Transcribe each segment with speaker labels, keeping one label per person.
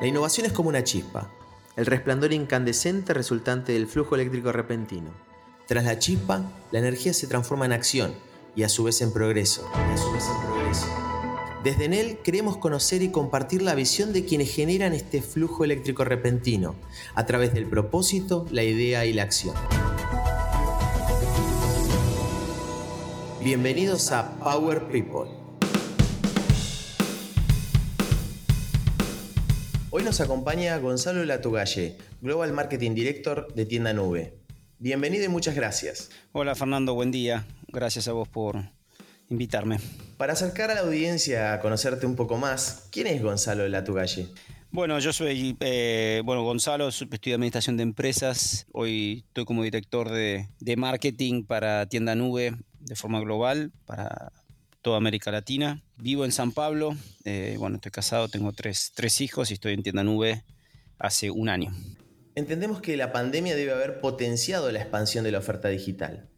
Speaker 1: La innovación es como una chispa, el resplandor incandescente resultante del flujo eléctrico repentino. Tras la chispa, la energía se transforma en acción y a su vez en progreso. Desde Enel queremos conocer y compartir la visión de quienes generan este flujo eléctrico repentino a través del propósito, la idea y la acción. Bienvenidos a Power People Hoy nos acompaña Gonzalo Latugalle, Global Marketing Director de Tienda Nube. Bienvenido y muchas gracias.
Speaker 2: Hola Fernando, buen día. Gracias a vos por invitarme.
Speaker 1: Para acercar a la audiencia a conocerte un poco más, ¿quién es Gonzalo Latugalle?
Speaker 2: Bueno, yo soy eh, bueno, Gonzalo, estudio Administración de Empresas. Hoy estoy como director de, de marketing para Tienda Nube de forma global, para toda América Latina. Vivo en San Pablo, eh, bueno, estoy casado, tengo tres, tres hijos y estoy en tienda nube hace un año.
Speaker 1: Entendemos que la pandemia debe haber potenciado la expansión de la oferta digital.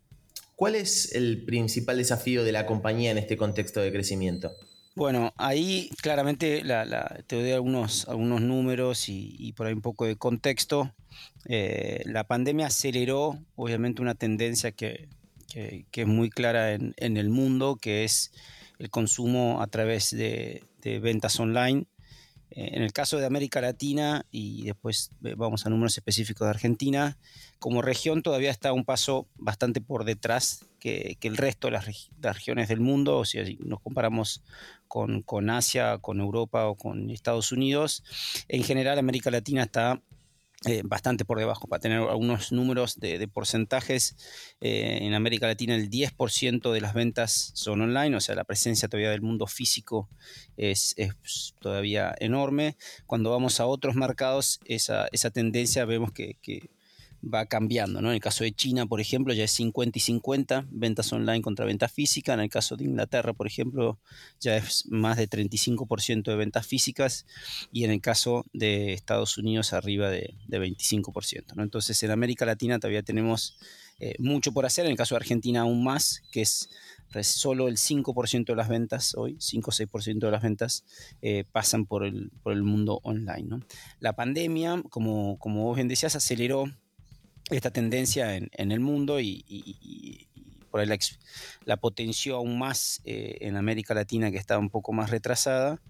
Speaker 1: ¿Cuál es el principal desafío de la compañía en este contexto de crecimiento?
Speaker 2: Bueno, ahí claramente te doy algunos, algunos números y, por ahí un poco de contexto. Eh, la pandemia aceleró obviamente una tendencia que, que, es muy clara en, el mundo, que es el consumo a través de, ventas online. Eh, en el caso de América Latina, y después vamos a números específicos de Argentina, como región todavía está un paso bastante por detrás que, el resto de las, regiones del mundo, o si nos comparamos con, con Asia, con Europa o con Estados Unidos, en general América Latina está eh, bastante por debajo. Para tener algunos números de, porcentajes, eh, en América Latina el 10% de las ventas son online, o sea, la presencia todavía del mundo físico es, todavía enorme. Cuando vamos a otros mercados, esa, esa tendencia vemos que va cambiando. ¿no? En el caso de China, por ejemplo, ya es 50 y 50 ventas online contra ventas físicas. En el caso de Inglaterra, por ejemplo, ya es más de 35% de ventas físicas. Y en el caso de Estados Unidos, arriba de, 25%. ¿no? Entonces, en América Latina todavía tenemos eh, mucho por hacer. En el caso de Argentina, aún más, que es solo el 5% de las ventas hoy, 5 o 6% de las ventas eh, pasan por el, por el mundo online. ¿no? La pandemia, como, como vos bien decías, aceleró esta tendencia en, el mundo y, por ahí la, potenció aún más eh, en América Latina que estaba un poco más retrasada.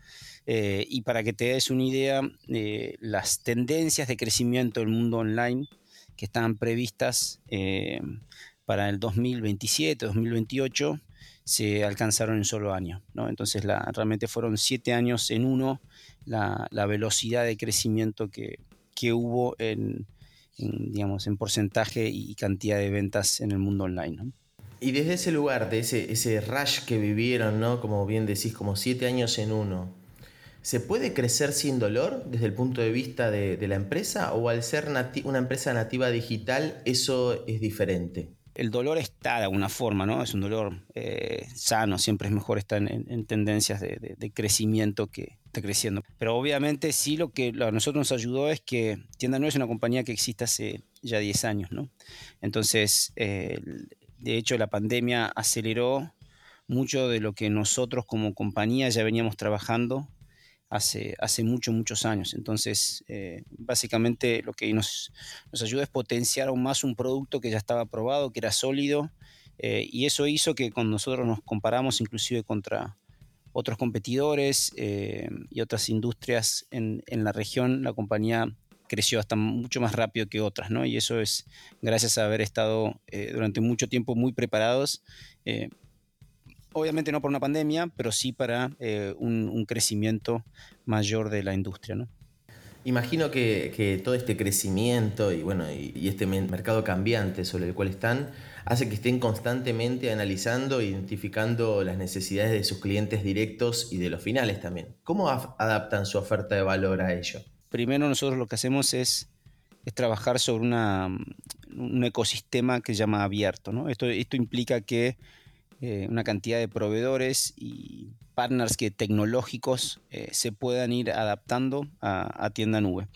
Speaker 2: Eh, y para que te des una idea, eh, las tendencias de crecimiento del mundo online que estaban previstas para el 2027, 2028, se alcanzaron en solo año. ¿no? Entonces la, realmente fueron siete años en uno la, velocidad de crecimiento que, que hubo en, en, digamos, en porcentaje y cantidad de ventas en el mundo online.
Speaker 1: Y desde ese lugar, de ese, ese rush que vivieron, ¿no? como bien decís, como siete años en uno, ¿se puede crecer sin dolor desde el punto de vista de, de la empresa o al ser una empresa nativa digital eso es diferente?
Speaker 2: El dolor está de alguna forma, ¿no? Es un dolor eh, sano, siempre es mejor estar en, tendencias de, crecimiento que está creciendo. Pero obviamente sí lo que a nosotros nos ayudó es que Tienda No es una compañía que existe hace ya 10 años, ¿no? Entonces, eh, de hecho, la pandemia aceleró mucho de lo que nosotros como compañía ya veníamos trabajando hace, hace muchos, muchos años. Entonces, eh, básicamente lo que nos, nos ayuda es potenciar aún más un producto que ya estaba probado, que era sólido, eh, y eso hizo que cuando nosotros nos comparamos inclusive contra otros competidores eh, y otras industrias en, en, la región, la compañía creció hasta mucho más rápido que otras, ¿no? Y eso es gracias a haber estado durante mucho tiempo muy preparados obviamente no por una pandemia, pero sí para eh, un, crecimiento mayor de la industria. ¿no?
Speaker 1: Imagino que, todo este crecimiento y, bueno, y, este mercado cambiante sobre el cual están hace que estén constantemente analizando e identificando las necesidades de sus clientes directos y de los finales también. ¿Cómo adaptan su oferta de valor a ello?
Speaker 2: Primero nosotros lo que hacemos es, es trabajar sobre una, un ecosistema que se llama abierto. ¿no? Esto, esto implica que eh, una cantidad de proveedores y partners que tecnológicos eh, se puedan ir adaptando a, tienda nube.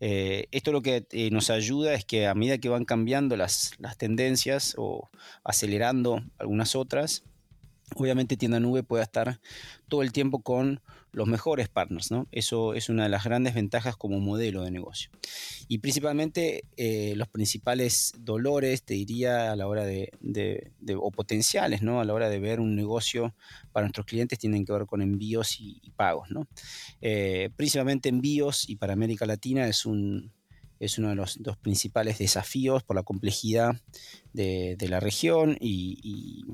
Speaker 2: Eh, esto lo que nos ayuda es que a medida que van cambiando las, las tendencias o acelerando algunas otras, obviamente tienda nube pueda estar todo el tiempo con los mejores partners, ¿no? Eso es una de las grandes ventajas como modelo de negocio. Y principalmente eh, los principales dolores, te diría, a la hora de, o potenciales, ¿no? A la hora de ver un negocio para nuestros clientes tienen que ver con envíos y, pagos, ¿no? Eh, principalmente envíos y para América Latina es un, es uno de los dos principales desafíos por la complejidad de, la región y,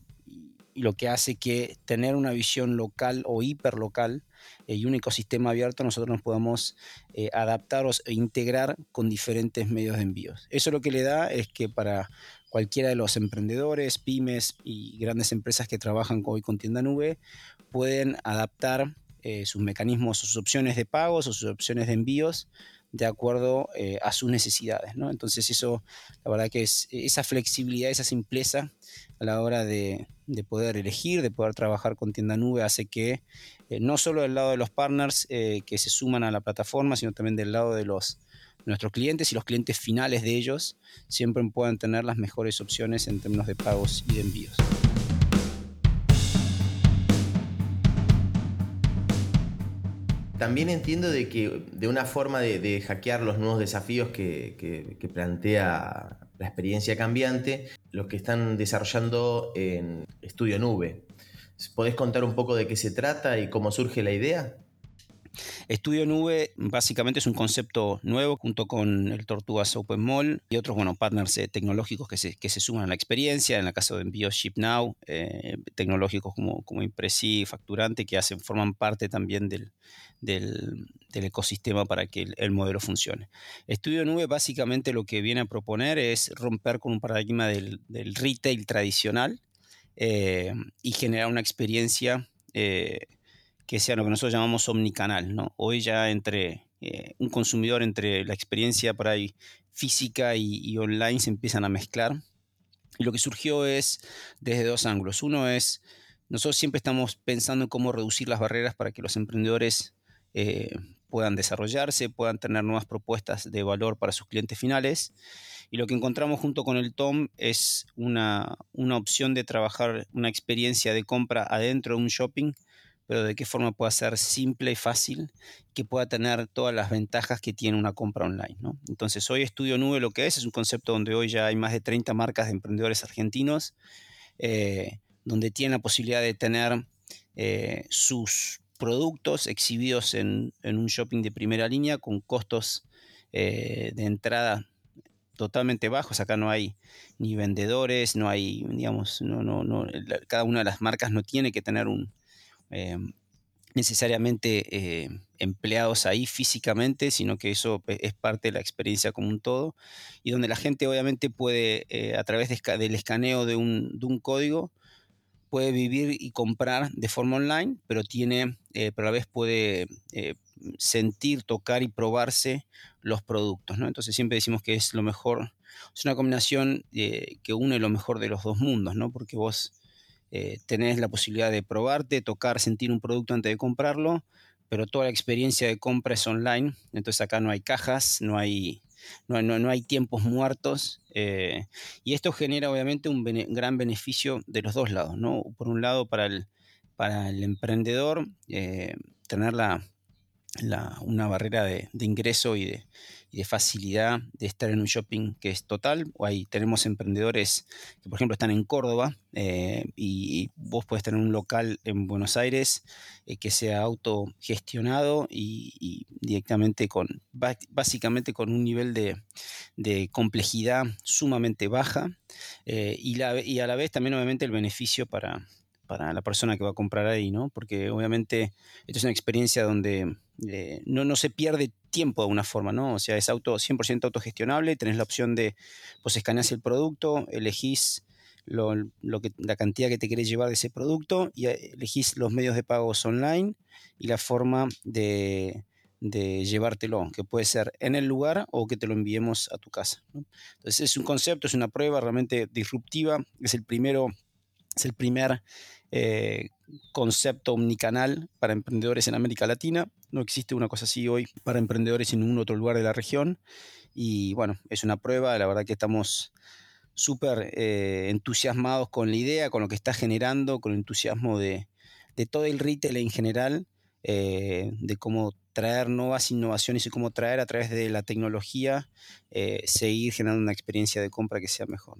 Speaker 2: lo que hace que tener una visión local o hiperlocal eh, y un ecosistema abierto nosotros nos podamos eh, adaptar e integrar con diferentes medios de envíos. Eso lo que le da es que para cualquiera de los emprendedores, pymes y grandes empresas que trabajan hoy con tienda nube pueden adaptar eh, sus mecanismos, sus opciones de pagos o sus opciones de envíos de acuerdo eh, a sus necesidades. ¿no? Entonces eso, la verdad que es esa flexibilidad, esa simpleza a la hora de, poder elegir, de poder trabajar con tienda nube, hace que eh, no solo del lado de los partners eh, que se suman a la plataforma, sino también del lado de los nuestros clientes y los clientes finales de ellos siempre puedan tener las mejores opciones en términos de pagos y de envíos.
Speaker 1: También entiendo de que de una forma de, hackear los nuevos desafíos que, plantea la experiencia cambiante, los que están desarrollando en Estudio Nube. ¿Podés contar un poco de qué se trata y cómo surge la idea?
Speaker 2: Estudio Nube básicamente es un concepto nuevo junto con el Tortugas Open Mall y otros bueno, partners eh, tecnológicos que se, que se, suman a la experiencia. En el caso de Envío Ship Now, eh, tecnológicos como, como Impresi, Facturante, que hacen, forman parte también del, del, ecosistema para que el, modelo funcione. Estudio Nube básicamente lo que viene a proponer es romper con un paradigma del, retail tradicional eh, y generar una experiencia que sea lo que nosotros llamamos omnicanal. ¿no? Hoy ya entre eh, un consumidor, entre la experiencia por ahí física y, online se empiezan a mezclar. Y lo que surgió es desde dos ángulos. Uno es, nosotros siempre estamos pensando en cómo reducir las barreras para que los emprendedores eh, puedan desarrollarse, puedan tener nuevas propuestas de valor para sus clientes finales. Y lo que encontramos junto con el TOM es una, una opción de trabajar una experiencia de compra adentro de un shopping pero de qué forma pueda ser simple y fácil, que pueda tener todas las ventajas que tiene una compra online. ¿no? Entonces, hoy Estudio Nube lo que es, es un concepto donde hoy ya hay más de 30 marcas de emprendedores argentinos, eh, donde tienen la posibilidad de tener eh, sus productos exhibidos en, un shopping de primera línea con costos eh, de entrada totalmente bajos. Acá no hay ni vendedores, no hay, digamos, no, no, no, cada una de las marcas no tiene que tener un, Em, necesariamente eh, empleados ahí físicamente, sino que eso es parte de la experiencia como un todo, y donde la gente obviamente puede, eh, a través del escaneo de un, código, puede vivir y comprar de forma online, pero tiene, eh, pero a la vez puede sentir, tocar y probarse los productos. ¿no? Entonces siempre decimos que es lo mejor, es una combinación que une lo mejor de los dos mundos, ¿no? porque vos eh, tenés la posibilidad de probarte, tocar, sentir un producto antes de comprarlo, pero toda la experiencia de compra es online, entonces acá no hay cajas, no hay, no, hay tiempos muertos, eh, y esto genera obviamente un gran beneficio de los dos lados, ¿no? Por un lado para el, para el emprendedor, eh, tener la, una barrera de, ingreso y de, facilidad de estar en un shopping que es total. Ahí tenemos emprendedores que, por ejemplo, están en Córdoba eh, y, vos puedes tener un local en Buenos Aires eh, que sea autogestionado y, directamente con, básicamente con un nivel de, complejidad sumamente baja eh, y, la, y a la vez también obviamente el beneficio para, para la persona que va a comprar ahí, ¿no? Porque obviamente esto es una experiencia donde eh, no, no se pierde tiempo de alguna forma, ¿no? O sea, es auto, 100% autogestionable, tenés la opción de, pues escaneás el producto, elegís lo, que, la cantidad que te querés llevar de ese producto y eh, elegís los medios de pagos online y la forma de, llevártelo, que puede ser en el lugar o que te lo enviemos a tu casa. Entonces es un concepto, es una prueba realmente disruptiva, es el primero, es el primer eh, concepto omnicanal para emprendedores en América Latina. No existe una cosa así hoy para emprendedores en ningún otro lugar de la región. Y bueno, es una prueba, la verdad que estamos súper eh, entusiasmados con la idea, con lo que está generando, con el entusiasmo de, todo el retail en general, eh, de cómo traer nuevas innovaciones y cómo traer a través de la tecnología, seguir generando una experiencia de compra que sea mejor.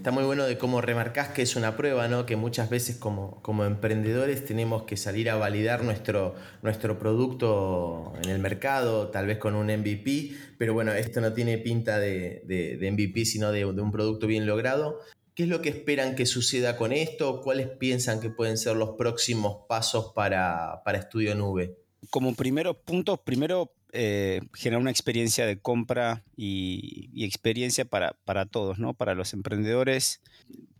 Speaker 1: Está muy bueno de cómo remarcás que es una prueba, ¿no? Que muchas veces como, como emprendedores tenemos que salir a validar nuestro, nuestro producto en el mercado, tal vez con un MVP, pero bueno, esto no tiene pinta de, de, MVP, sino de, un producto bien logrado. ¿Qué es lo que esperan que suceda con esto? ¿Cuáles piensan que pueden ser los próximos pasos para, para Estudio Nube?
Speaker 2: Como primeros puntos, primero eh, generar una experiencia de compra y, experiencia para, para, todos, ¿no? Para los emprendedores,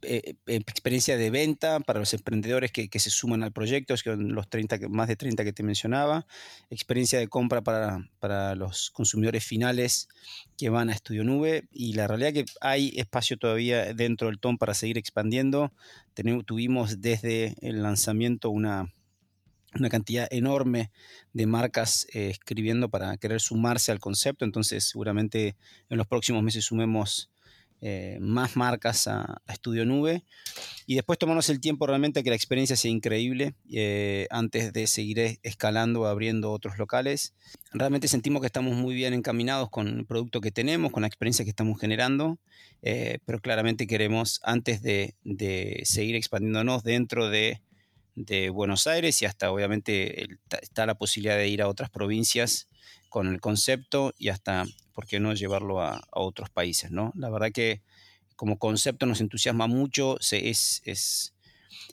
Speaker 2: eh, eh, experiencia de venta para los emprendedores que, se suman al proyecto, que son los 30, más de 30 que te mencionaba, experiencia de compra para, para los consumidores finales que van a Estudio Nube y la realidad que hay espacio todavía dentro del TOM para seguir expandiendo. tuvimos desde el lanzamiento una una cantidad enorme de marcas eh, escribiendo para querer sumarse al concepto, entonces seguramente en los próximos meses sumemos eh, más marcas a, Estudio Nube y después tomarnos el tiempo realmente que la experiencia sea increíble eh, antes de seguir escalando, abriendo otros locales. Realmente sentimos que estamos muy bien encaminados con el producto que tenemos, con la experiencia que estamos generando, pero claramente queremos antes de, de seguir expandiéndonos dentro de de Buenos Aires y hasta obviamente está la posibilidad de ir a otras provincias con el concepto y hasta, ¿por qué no llevarlo a, otros países? ¿no? La verdad que como concepto nos entusiasma mucho, es, es,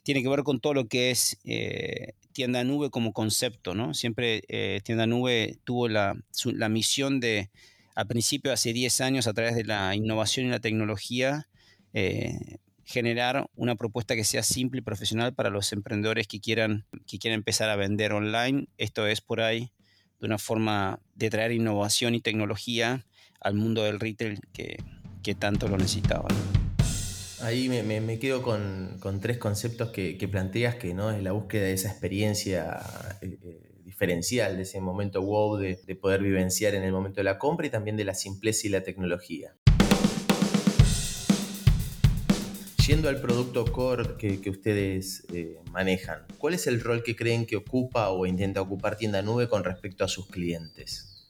Speaker 2: tiene que ver con todo lo que es eh, tienda nube como concepto. ¿no? Siempre eh, tienda nube tuvo la, la misión de, al principio, hace 10 años, a través de la innovación y la tecnología, eh, generar una propuesta que sea simple y profesional para los emprendedores que quieran, que quieran empezar a vender online. Esto es por ahí de una forma de traer innovación y tecnología al mundo del retail que, tanto lo necesitaba.
Speaker 1: Ahí me, quedo con, tres conceptos que, planteas, que no es la búsqueda de esa experiencia eh, eh, diferencial, de ese momento wow, de, de poder vivenciar en el momento de la compra y también de la simpleza y la tecnología. Yendo al producto core que, ustedes eh, manejan, ¿cuál es el rol que creen que ocupa o intenta ocupar Tienda Nube con respecto a sus clientes?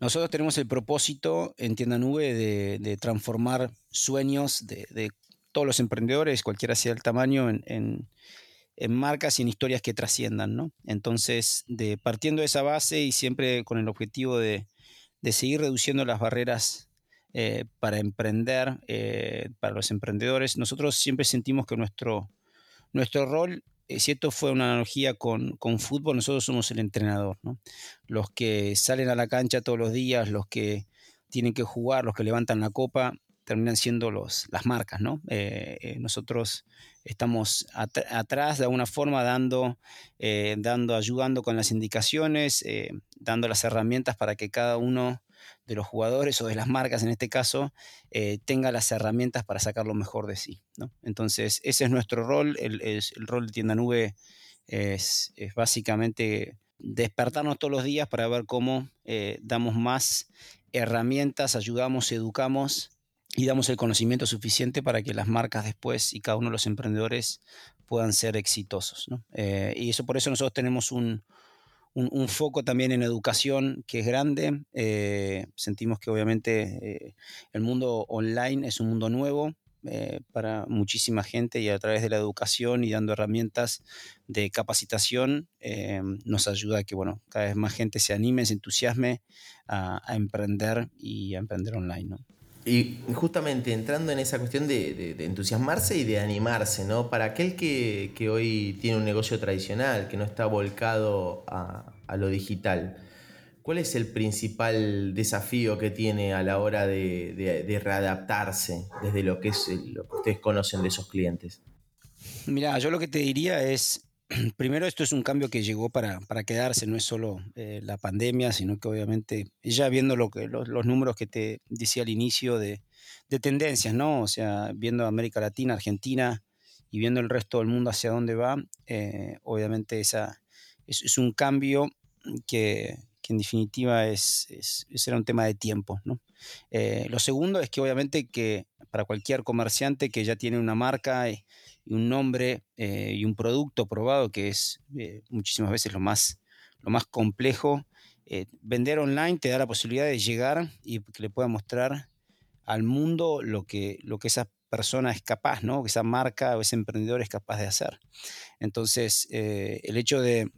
Speaker 2: Nosotros tenemos el propósito en Tienda Nube de, transformar sueños de, todos los emprendedores, cualquiera sea el tamaño, en, marcas y en historias que trasciendan. ¿no? Entonces, partiendo de esa base y siempre con el objetivo de, seguir reduciendo las barreras eh, para emprender, eh, para los emprendedores. Nosotros siempre sentimos que nuestro, nuestro rol, eh, si esto fue una analogía con, con fútbol, nosotros somos el entrenador. Los que salen a la cancha todos los días, los que tienen que jugar, los que levantan la copa, terminan siendo los, las marcas, ¿no? nosotros estamos atrás de alguna forma dando, dando, ayudando con las indicaciones, dando las herramientas para que cada uno de los jugadores o de las marcas en este caso eh, tenga las herramientas para sacar lo mejor de sí. Entonces, ese es nuestro rol. El, rol de tienda nube es, básicamente despertarnos todos los días para ver cómo eh, damos más herramientas, ayudamos, educamos y damos el conocimiento suficiente para que las marcas después y cada uno de los emprendedores puedan ser exitosos. Eh, y eso por eso nosotros tenemos un, un, foco también en educación que es grande. Eh, sentimos que obviamente eh, el mundo online es un mundo nuevo eh, para muchísima gente y a través de la educación y dando herramientas de capacitación nos ayuda a que bueno, cada vez más gente se anime, se entusiasme a, emprender y a emprender online.
Speaker 1: Y justamente entrando en esa cuestión de, entusiasmarse y de animarse, ¿no? Para aquel que, hoy tiene un negocio tradicional, que no está volcado a, lo digital, ¿cuál es el principal desafío que tiene a la hora de, readaptarse desde lo que, es, lo que ustedes conocen de esos clientes?
Speaker 2: Mira, yo lo que te diría es primero esto es un cambio que llegó para, quedarse, no es solo eh, la pandemia, sino que obviamente ya viendo lo que, los, números que te decía al inicio de, tendencias, ¿no? O sea, viendo América Latina, Argentina y viendo el resto del mundo hacia dónde va, eh, obviamente esa, es, un cambio que, en definitiva es, es, un tema de tiempo, ¿no? Eh, lo segundo es que obviamente que para cualquier comerciante que ya tiene una marca y, un nombre eh, y un producto probado, que es eh, muchísimas veces lo más, lo más complejo. vender online te da la posibilidad de llegar y que le pueda mostrar al mundo lo que, lo que esa persona es capaz, ¿no? que esa marca o ese emprendedor es capaz de hacer. Entonces, el hecho de,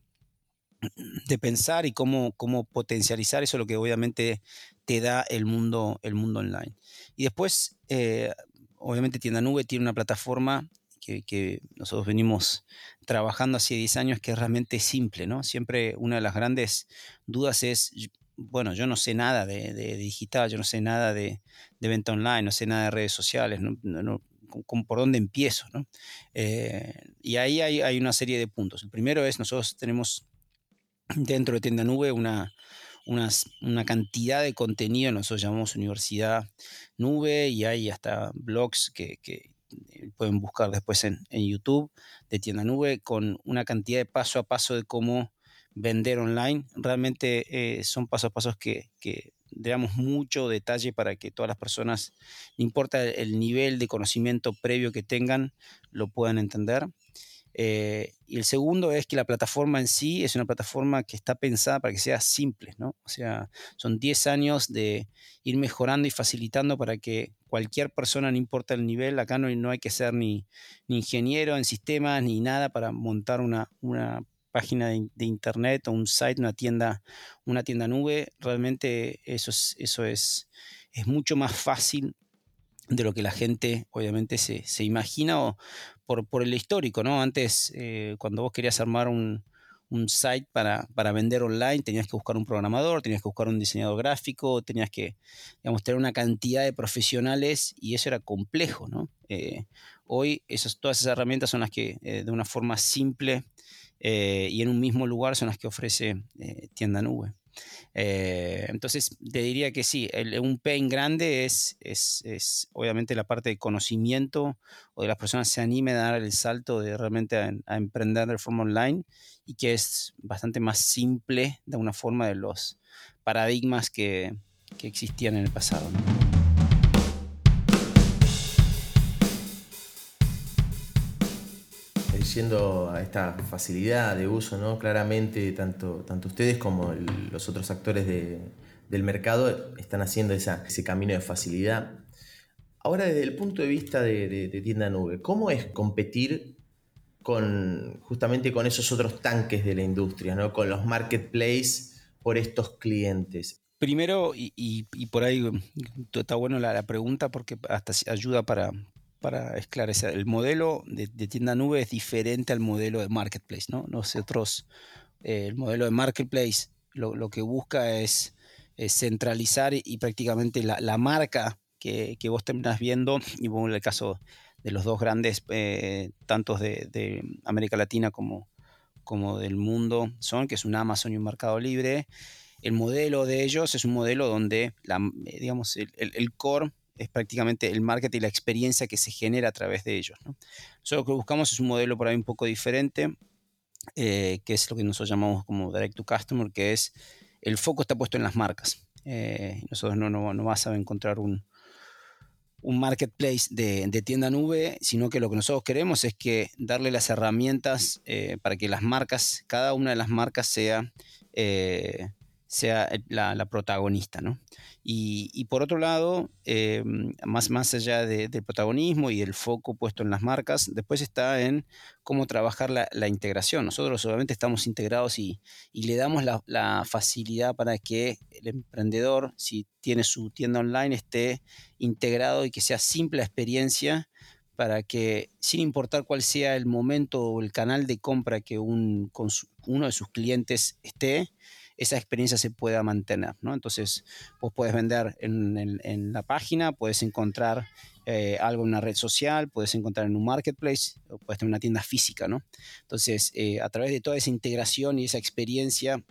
Speaker 2: de pensar y cómo, cómo potencializar eso, lo que obviamente te da el mundo, el mundo online. Y después, eh, obviamente Tienda Nube tiene una plataforma que, nosotros venimos trabajando hace 10 años que es realmente simple, ¿no? Siempre una de las grandes dudas es, bueno, yo no sé nada de, digital, yo no sé nada de, venta online, no sé nada de redes sociales, no, ¿por dónde empiezo? ¿no? Eh, y ahí hay, hay, una serie de puntos. El primero es, nosotros tenemos dentro de Tienda Nube una, una cantidad de contenido, nosotros llamamos Universidad Nube y hay hasta blogs que, eh, pueden buscar después en, YouTube de Tienda Nube con una cantidad de paso a paso de cómo vender online. Realmente eh, son pasos a pasos que, que damos mucho detalle para que todas las personas, no importa el nivel de conocimiento previo que tengan, lo puedan entender. Eh, y el segundo es que la plataforma en sí es una plataforma que está pensada para que sea simple, ¿no? O sea, son 10 años de ir mejorando y facilitando para que cualquier persona, no importa el nivel, acá no, no hay que ser ni, ingeniero en sistemas ni nada para montar una, página de, internet o un site, una tienda, una tienda nube. Realmente eso es, eso es, es mucho más fácil de lo que la gente obviamente se, se imagina o por, por, el histórico, ¿no? Antes, eh, cuando vos querías armar un, un site para, para, vender online, tenías que buscar un programador, tenías que buscar un diseñador gráfico, tenías que, digamos, tener una cantidad de profesionales y eso era complejo, ¿no? Eh, hoy todas esas herramientas son las que eh, de una forma simple y en un mismo lugar son las que ofrece Tienda Nube. Eh, entonces, te diría que sí, un pain grande es, es, obviamente la parte de conocimiento o de las personas se animen a dar el salto de realmente a, emprender de forma online y que es bastante más simple de una forma de los paradigmas que, que existían en el pasado.
Speaker 1: Yendo a esta facilidad de uso, ¿no? Claramente, tanto, tanto ustedes como los otros actores del mercado están haciendo ese camino de facilidad. Ahora, desde el punto de vista de, tienda nube, ¿cómo es competir con justamente con esos otros tanques de la industria, ¿no? con los marketplaces por estos clientes?
Speaker 2: Primero, y, por ahí está bueno la, pregunta porque hasta ayuda para, para esclarecer, el modelo de, tienda nube es diferente al modelo de marketplace, ¿no? Nosotros, eh, el modelo de marketplace lo, que busca es, centralizar y, prácticamente la, marca que, vos terminás viendo, y bueno, en el caso de los dos grandes, eh, tantos de, América Latina como, como del mundo, son, que es un Amazon y un Mercado Libre, el modelo de ellos es un modelo donde, la, digamos, el, el core es prácticamente el marketing y la experiencia que se genera a través de ellos. ¿no? Nosotros lo que buscamos es un modelo por ahí un poco diferente, eh, que es lo que nosotros llamamos como direct to customer, que es el foco está puesto en las marcas. Eh, nosotros no, vas a encontrar un, un marketplace de, tienda nube, sino que lo que nosotros queremos es que darle las herramientas eh, para que las marcas, cada una de las marcas sea sea la, protagonista. ¿no? Y, por otro lado, eh, más, más allá del protagonismo y el foco puesto en las marcas, después está en cómo trabajar la, integración. Nosotros obviamente estamos integrados y, le damos la, facilidad para que el emprendedor, si tiene su tienda online, esté integrado y que sea simple la experiencia para que, sin importar cuál sea el momento o el canal de compra que un, uno de sus clientes esté, esa experiencia se pueda mantener, ¿no? Entonces, vos puedes vender en, la página, puedes encontrar eh, algo en una red social, puedes encontrar en un marketplace, o puedes tener una tienda física, ¿no? Entonces, eh, a través de toda esa integración y esa experiencia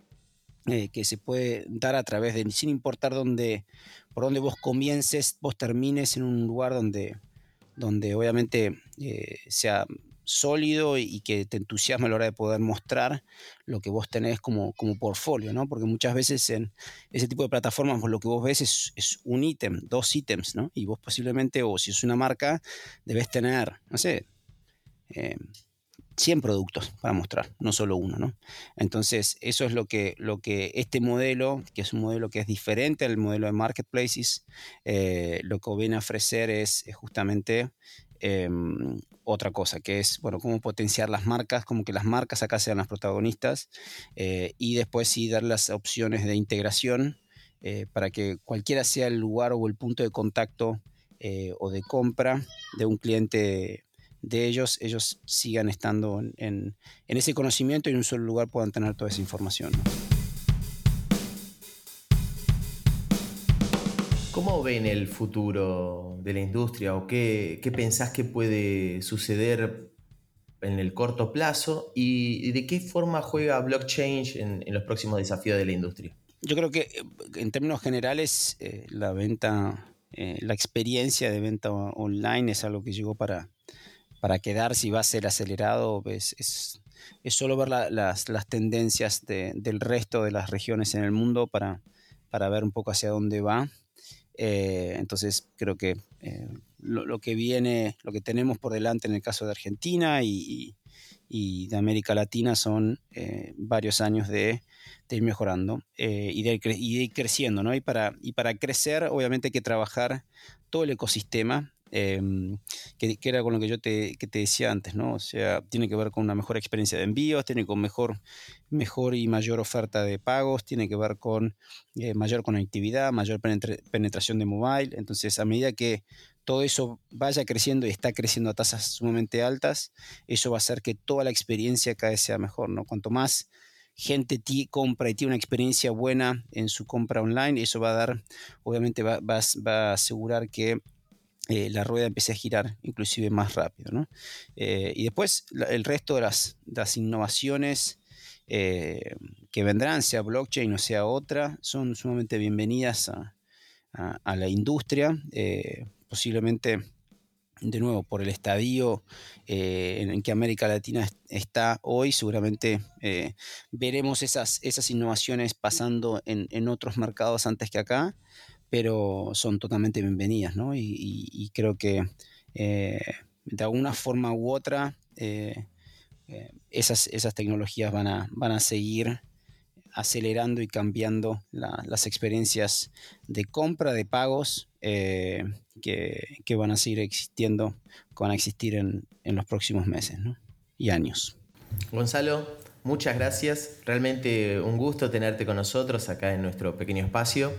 Speaker 2: eh, que se puede dar a través de, sin importar dónde, por dónde vos comiences, vos termines en un lugar donde, donde obviamente sea sólido y, que te entusiasma a la hora de poder mostrar lo que vos tenés como, como portfolio, ¿no? Porque muchas veces en ese tipo de plataformas lo que vos ves es, un ítem, dos ítems, ¿no? Y vos posiblemente, o si es una marca, debes tener, no sé, 100 productos para mostrar, no solo uno, ¿no? Entonces, eso es lo que, lo que este modelo, que es un modelo que es diferente al modelo de marketplaces, eh, lo que viene a ofrecer es, justamente em, otra cosa, que es, bueno, cómo potenciar las marcas, como que las marcas acá sean las protagonistas, eh, y después sí dar las opciones de integración eh, para que cualquiera sea el lugar o el punto de contacto o de compra de un cliente de ellos, ellos sigan estando en, ese conocimiento y en un solo lugar puedan tener toda esa información.
Speaker 1: ¿Cómo ven el futuro de la industria o qué, pensás que puede suceder en el corto plazo y de qué forma juega blockchain en, los próximos desafíos de la industria?
Speaker 2: Yo creo que eh, en términos generales eh, la venta, eh, la experiencia de venta online es algo que llegó para, para quedar si va a ser acelerado, pues, es, es, solo ver las, las, tendencias del resto de las regiones en el mundo para, para ver un poco hacia dónde va. Eh, entonces creo que eh, lo, que viene, lo que tenemos por delante en el caso de Argentina y, de América Latina son eh, varios años de, de ir mejorando y, de, y, de, ir creciendo, ¿no? Y para, y para crecer obviamente hay que trabajar todo el ecosistema Em, que, era con lo que yo te, te, decía antes, ¿no? O sea, tiene que ver con una mejor experiencia de envíos, tiene con mejor, mejor y mayor oferta de pagos, tiene que ver con eh, mayor conectividad, mayor penetración de mobile. Entonces, a medida que todo eso vaya creciendo y está creciendo a tasas sumamente altas, eso va a hacer que toda la experiencia cada vez sea mejor, ¿no? Cuanto más gente compra y tiene una experiencia buena en su compra online, eso va a dar, obviamente va, va a asegurar que eh, la rueda empiece a girar inclusive más rápido. Eh, y después el resto de las, innovaciones eh, que vendrán, sea blockchain o sea otra, son sumamente bienvenidas a, la industria. posiblemente, de nuevo, por el estadio en que América Latina está hoy, seguramente veremos esas, innovaciones pasando en otros mercados antes que acá pero son totalmente bienvenidas, ¿no? Y, creo que eh, de alguna forma u otra eh, eh, esas, esas tecnologías van a, van a seguir acelerando y cambiando las experiencias de compra, de pagos que, van a seguir existiendo, que van a existir en, en los próximos meses y años.
Speaker 1: Gonzalo, muchas gracias. Realmente un gusto tenerte con nosotros acá en nuestro pequeño espacio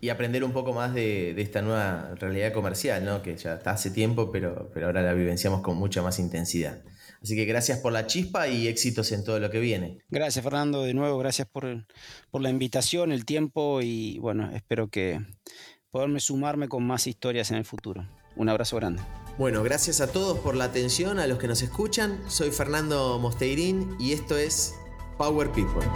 Speaker 1: y aprender un poco más de, esta nueva realidad comercial, ¿no? que ya está hace tiempo, pero, pero ahora la vivenciamos con mucha más intensidad. Así que gracias por la chispa y éxitos en todo lo que viene.
Speaker 2: Gracias Fernando, de nuevo, gracias por, por la invitación, el tiempo y bueno, espero que poderme sumarme con más historias en el futuro. Un abrazo grande.
Speaker 1: Bueno, gracias a todos por la atención, a los que nos escuchan. Soy Fernando Mosteirín y esto es Power People.